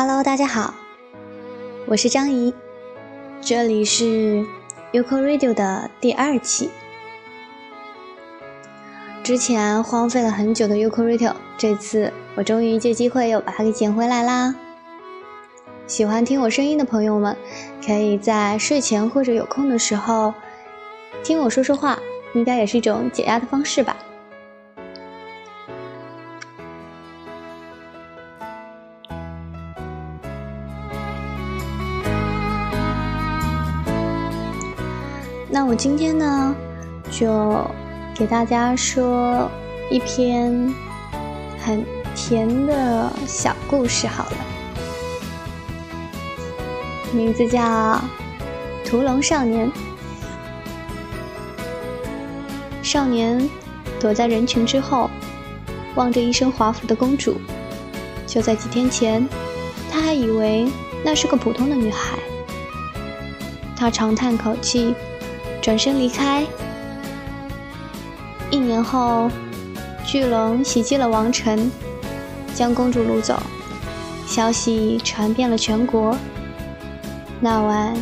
Hello，大家好，我是张怡，这里是 Uco Radio 的第二期。之前荒废了很久的 Uco Radio，这次我终于借机会又把它给捡回来啦。喜欢听我声音的朋友们，可以在睡前或者有空的时候听我说说话，应该也是一种解压的方式吧。我今天呢，就给大家说一篇很甜的小故事好了，名字叫《屠龙少年》。少年躲在人群之后，望着一身华服的公主。就在几天前，他还以为那是个普通的女孩。他长叹口气。转身离开。一年后，巨龙袭击了王城，将公主掳走，消息传遍了全国。那晚，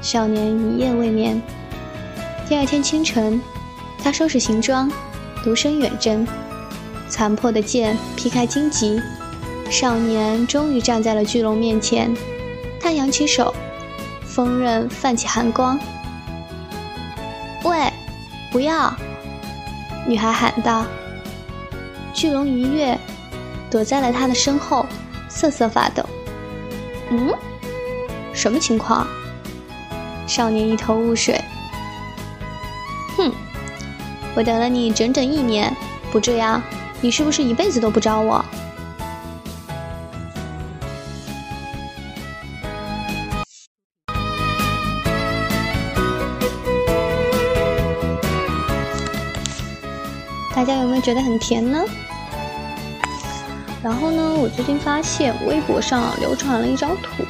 少年一夜未眠。第二天清晨，他收拾行装，独身远征。残破的剑劈开荆棘，少年终于站在了巨龙面前。他扬起手，锋刃泛起寒光。不要！女孩喊道。巨龙一跃，躲在了他的身后，瑟瑟发抖。嗯，什么情况？少年一头雾水。哼，我等了你整整一年，不这样，你是不是一辈子都不找我？觉得很甜呢？然后呢，我最近发现微博上流传了一张图，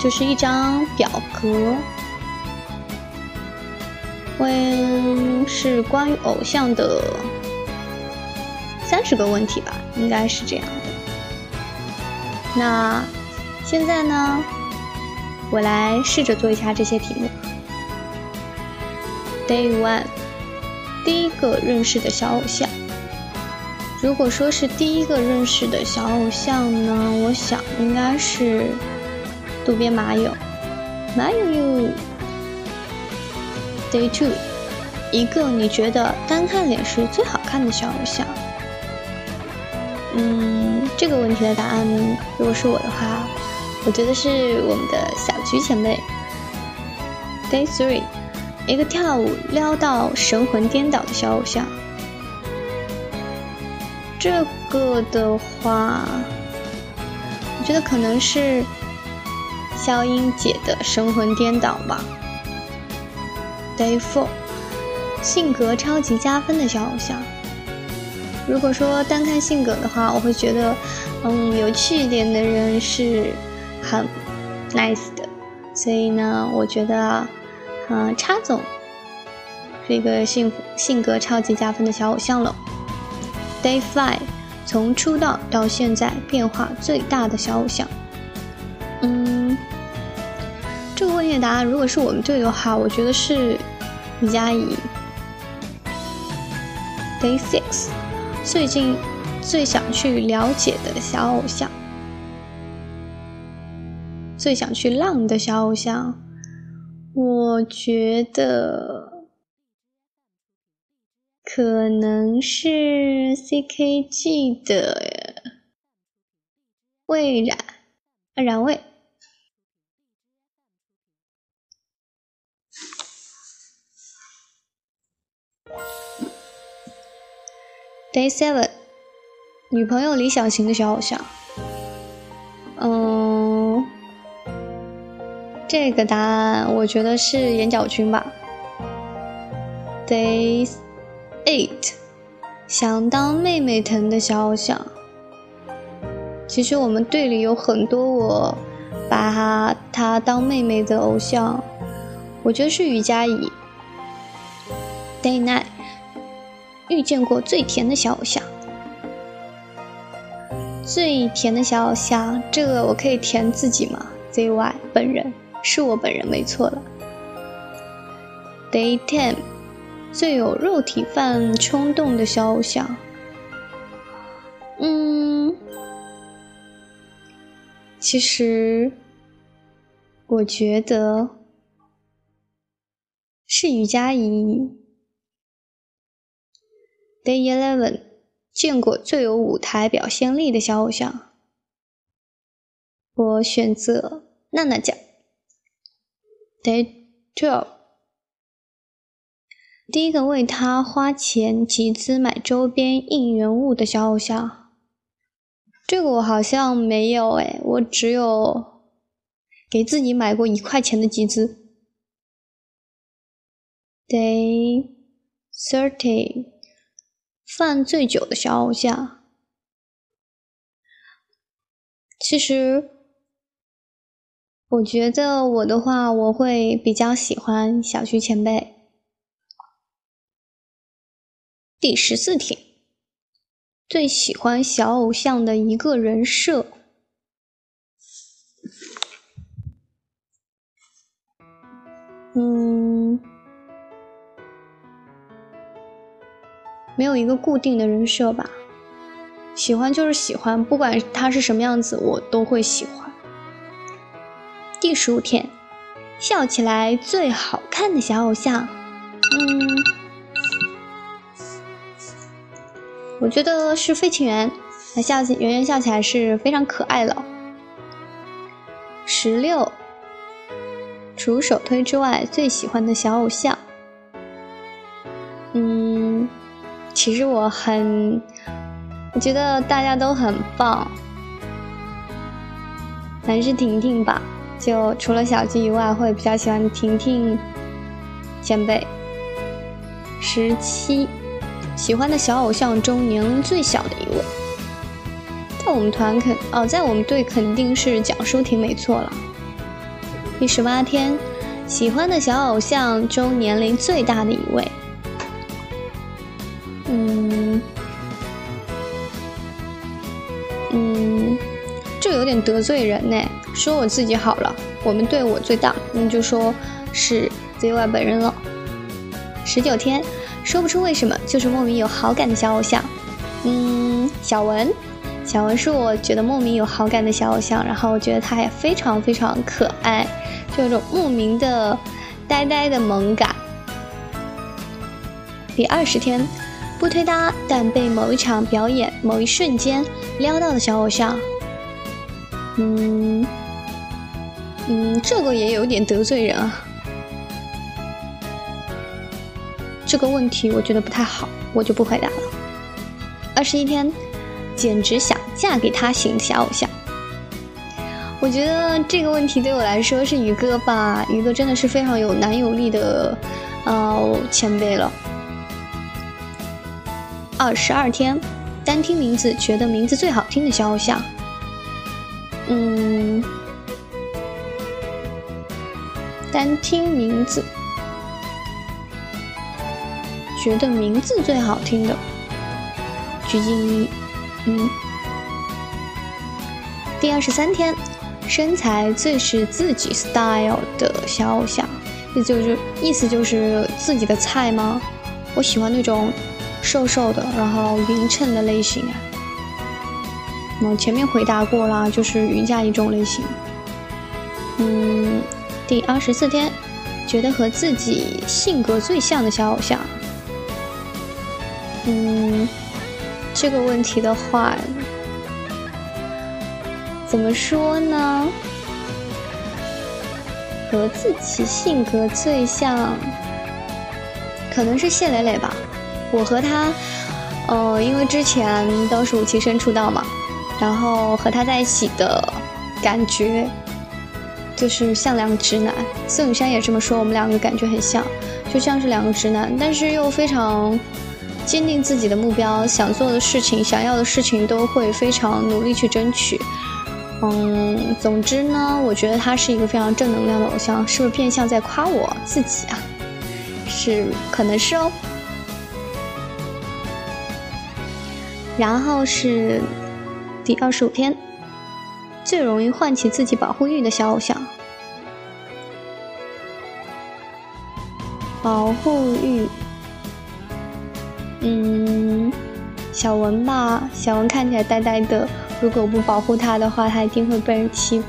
就是一张表格，问是关于偶像的三十个问题吧，应该是这样的。那现在呢，我来试着做一下这些题目。Day one。第一个认识的小偶像，如果说是第一个认识的小偶像呢，我想应该是渡边麻友。麻友友。Day two，一个你觉得单看脸是最好看的小偶像。嗯，这个问题的答案，如果是我的话，我觉得是我们的小菊前辈。Day three。一个跳舞撩到神魂颠倒的小偶像，这个的话，我觉得可能是肖英姐的神魂颠倒吧。Day four，性格超级加分的小偶像。如果说单看性格的话，我会觉得，嗯，有趣一点的人是很 nice 的。所以呢，我觉得。嗯，叉总是一个性性格超级加分的小偶像了。Day Five，从出道到现在变化最大的小偶像。嗯，这个问题的答案，如果是我们队的话，我觉得是李佳怡。Day Six，最近最想去了解的小偶像，最想去浪的小偶像。我觉得可能是 CKG 的魏冉，冉魏。Day Seven，女朋友理想型的小偶像。嗯。这个答案我觉得是眼角君吧。Day eight，想当妹妹疼的小偶像。其实我们队里有很多我把他当妹妹的偶像，我觉得是于佳怡。Day night，遇见过最甜的小偶像。最甜的小偶像，这个我可以填自己吗？ZY 本人是我本人没错了。Day ten，最有肉体犯冲动的小偶像。嗯，其实我觉得是于佳怡。Day eleven。见过最有舞台表现力的小偶像，我选择娜娜酱。Day twelve，第一个为他花钱集资买周边应援物的小偶像，这个我好像没有哎，我只有给自己买过一块钱的集资。Day thirty。犯醉酒的小偶像，其实我觉得我的话，我会比较喜欢小徐前辈。第十四题，最喜欢小偶像的一个人设，嗯。没有一个固定的人设吧，喜欢就是喜欢，不管他是什么样子，我都会喜欢。第十五天，笑起来最好看的小偶像，我觉得是费庆元，他笑起圆圆笑起来是非常可爱的。十六，除首推之外，最喜欢的小偶像。嗯其实我很，我觉得大家都很棒，还是婷婷吧。就除了小鸡以外，会比较喜欢婷婷前辈。十七，喜欢的小偶像中年龄最小的一位，在我们团肯哦，在我们队肯定是蒋舒婷没错了。第十八天，喜欢的小偶像中年龄最大的一位。嗯嗯，这有点得罪人呢，说我自己好了，我们队我最大，那就说是 ZY 本人了。十九天，说不出为什么，就是莫名有好感的小偶像。嗯，小文，小文是我觉得莫名有好感的小偶像，然后我觉得他也非常非常可爱，就有种莫名的呆呆的萌感。第二十天，不推搭，但被某一场表演某一瞬间撩到的小偶像。嗯，嗯，这个也有点得罪人啊。这个问题我觉得不太好，我就不回答了。二十一天，简直想嫁给他型小偶像。我觉得这个问题对我来说是宇哥吧，宇哥真的是非常有男友力的，呃，前辈了。二十二天，单听名字觉得名字最好听的小偶像。嗯，单听名字，觉得名字最好听的，鞠婧祎。嗯，第二十三天，身材最是自己 style 的小偶像，意思就是意思就是自己的菜吗？我喜欢那种瘦瘦的，然后匀称的类型。我前面回答过了，就是云佳一种类型。嗯，第二十四天，觉得和自己性格最像的小偶像。嗯，这个问题的话，怎么说呢？和自己性格最像，可能是谢磊磊吧。我和他，呃，因为之前都是五期生出道嘛。然后和他在一起的感觉，就是像两个直男。宋雨珊也这么说，我们两个感觉很像，就像是两个直男，但是又非常坚定自己的目标，想做的事情、想要的事情都会非常努力去争取。嗯，总之呢，我觉得他是一个非常正能量的偶像，是不是变相在夸我自己啊？是，可能是哦。然后是。第二十五天，最容易唤起自己保护欲的小偶像。保护欲，嗯，小文吧，小文看起来呆呆的，如果不保护他的话，他一定会被人欺负。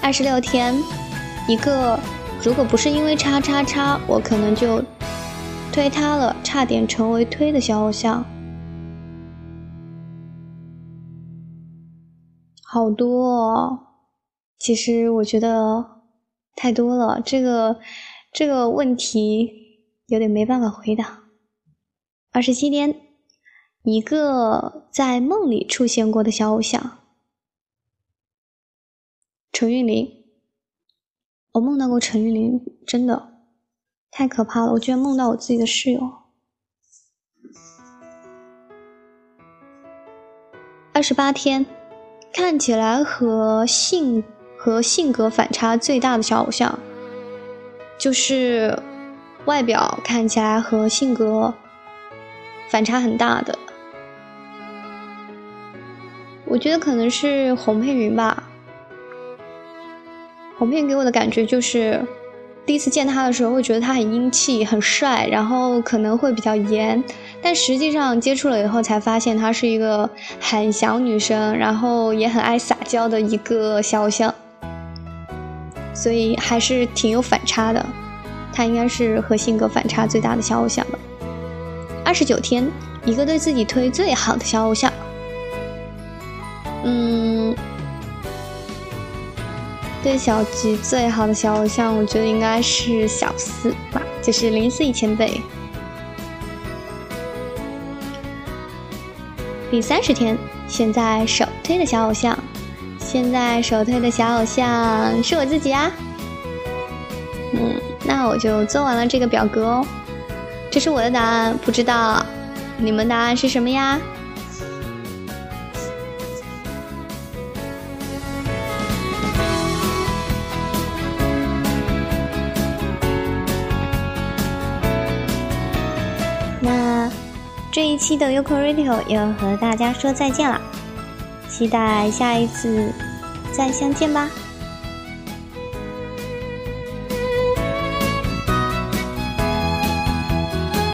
二十六天，一个，如果不是因为叉叉叉，我可能就推他了，差点成为推的小偶像。好多，哦，其实我觉得。太多了，这个这个问题有点没办法回答。二十七天，一个在梦里出现过的小偶像，陈玉玲。我梦到过陈玉玲，真的太可怕了！我居然梦到我自己的室友。二十八天，看起来和性。和性格反差最大的小偶像，就是外表看起来和性格反差很大的。我觉得可能是洪佩云吧。洪佩云给我的感觉就是，第一次见他的时候会觉得他很英气、很帅，然后可能会比较严。但实际上接触了以后，才发现他是一个很小女生，然后也很爱撒娇的一个小偶像。所以还是挺有反差的，他应该是和性格反差最大的小偶像了。二十九天，一个对自己推最好的小偶像，嗯，对小吉最好的小偶像，我觉得应该是小四吧，就是林思怡前辈。第三十天，现在首推的小偶像。现在首推的小偶像是我自己啊，嗯，那我就做完了这个表格哦。这是我的答案，不知道你们答案是什么呀？那这一期的 u k o Radio 要和大家说再见了。期待下一次再相见吧。